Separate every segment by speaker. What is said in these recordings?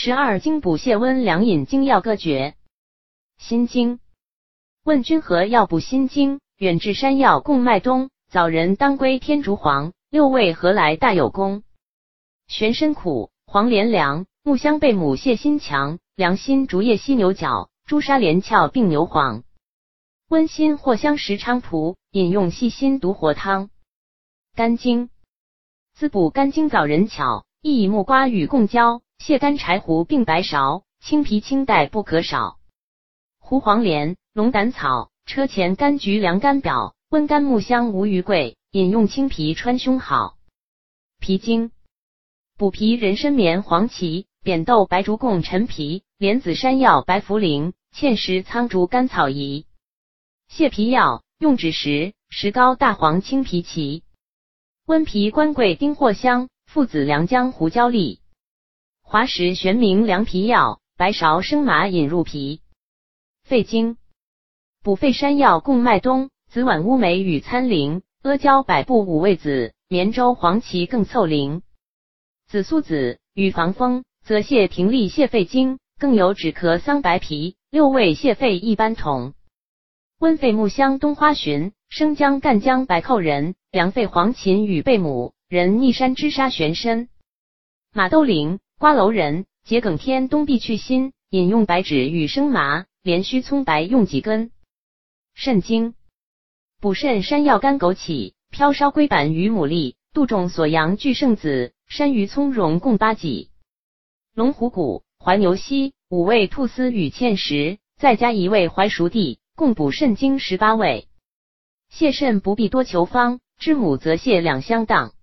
Speaker 1: 十二经补泻温凉饮精要各诀。心经。问君何药补心经？远志山药共麦冬，早人当归天竺黄，六味何来大有功？玄参苦，黄连凉，木香贝母泻心强，凉心竹叶犀牛角，朱砂连翘并牛黄。温心藿香石菖蒲，饮用细心独活汤。肝经。滋补肝经早人巧，亦以木瓜与共交，泻肝柴胡并白芍，青皮青带不可少。胡黄连、龙胆草。车前柑橘凉肝表，温肝木香无余贵，饮用青皮川芎好。脾经补脾人参绵黄芪扁豆白术共陈皮莲子山药白茯苓芡实苍术甘草宜。泻脾药用枳实、石膏、大黄青皮、芪。温脾官桂丁藿香附子良姜胡椒粒。滑石玄明凉皮药白芍生麻引入脾。肺经。补肺山药共脉冬，紫菀乌梅与参苓，阿胶百部五味子，绵州黄芪更凑苓。紫苏子。与防风，则泻平利泻肺经，更有止咳桑白皮，六味泻肺一般同。温肺木香冬花寻，生姜干姜白蔻仁，凉肺黄芩与贝母，人逆山之沙玄参。马兜铃、瓜蒌仁、桔梗天冬必去心，饮用白芷与生麻，连须葱白用几根。肾经补肾山药干枸杞飘烧龟板与牡蛎杜仲锁阳聚圣子山萸葱蓉共八剂。龙虎骨怀牛膝五味兔丝与芡实再加一味怀熟地共补肾经十八味。泻肾不必多求方，知母则泻两相当。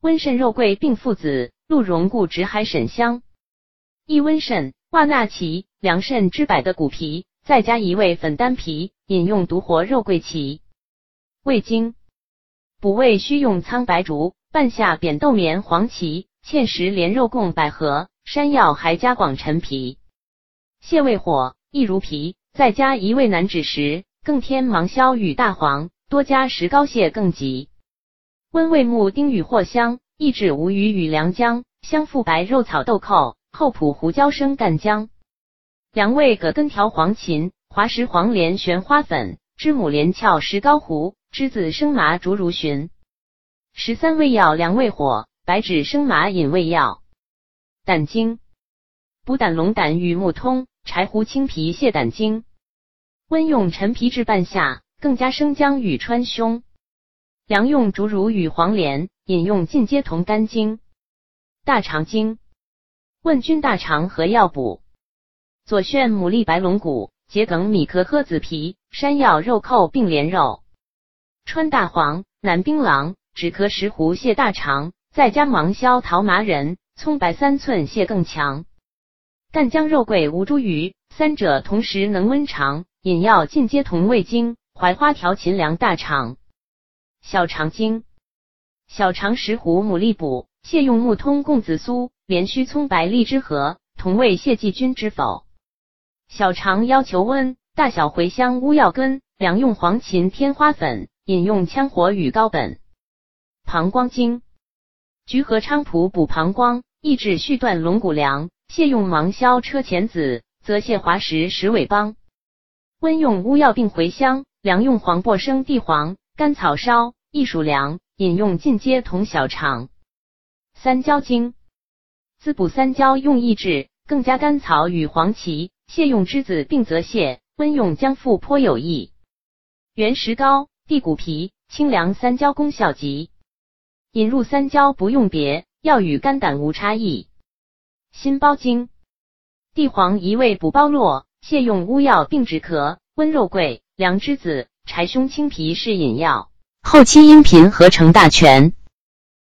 Speaker 1: 温肾肉桂并附子鹿茸固直海沈香。益温肾化纳芪凉肾之百的骨皮再加一味粉丹皮。饮用独活肉桂芪。胃经补胃需用苍白术、半夏、扁豆、棉黄芪、芡实、莲肉共百合、山药还加广陈皮。泻胃火益如皮，再加一味南枳实，更添芒硝与大黄，多加石膏泻更急。温胃木丁与藿香，益治无鱼与良姜，香附白肉草豆蔻，后朴胡椒生干姜。凉味葛根条黄芩。滑石黄连玄花粉，知母连翘石膏糊，栀子生麻竹茹寻。十三味药凉胃火，白芷生麻引胃药。胆经补胆龙胆与木通，柴胡青皮泻胆经。温用陈皮治半夏，更加生姜与川芎。凉用竹茹与黄连，饮用尽皆同肝经。大肠经问君大肠何药补？左旋牡蛎白龙骨。桔梗、米壳、诃子皮、山药、肉蔻并莲肉，川大黄、南槟榔、止咳石斛泻大肠，再加芒硝、桃麻仁、葱白三寸泻更强。干姜、肉桂、吴茱萸三者同时能温肠，饮药尽皆同胃经。槐花调秦凉大肠。小肠经小肠石斛、牡蛎补，泻用木通共子苏、连须葱白荔枝核，同为泻剂君知否？小肠要求温，大小茴香、乌药根，两用黄芩、天花粉，饮用羌活与高本。膀胱经，菊和菖蒲补膀胱，抑制续断龙骨凉；泻用芒硝、车前子，则泻滑石、石韦帮。温用乌药并茴香，凉用黄柏生地黄、甘草烧，益属凉，饮用进阶同小肠。三焦经，滋补三焦用益智，更加甘草与黄芪。泻用栀子并则泻，温用姜附颇有益。原石膏、地骨皮清凉三焦功效极。引入三焦不用别，药与肝胆无差异。心包经，地黄一味补包络，泻用乌药并止咳，温肉桂、凉栀子、柴胸青皮是饮药。后期音频合成大全。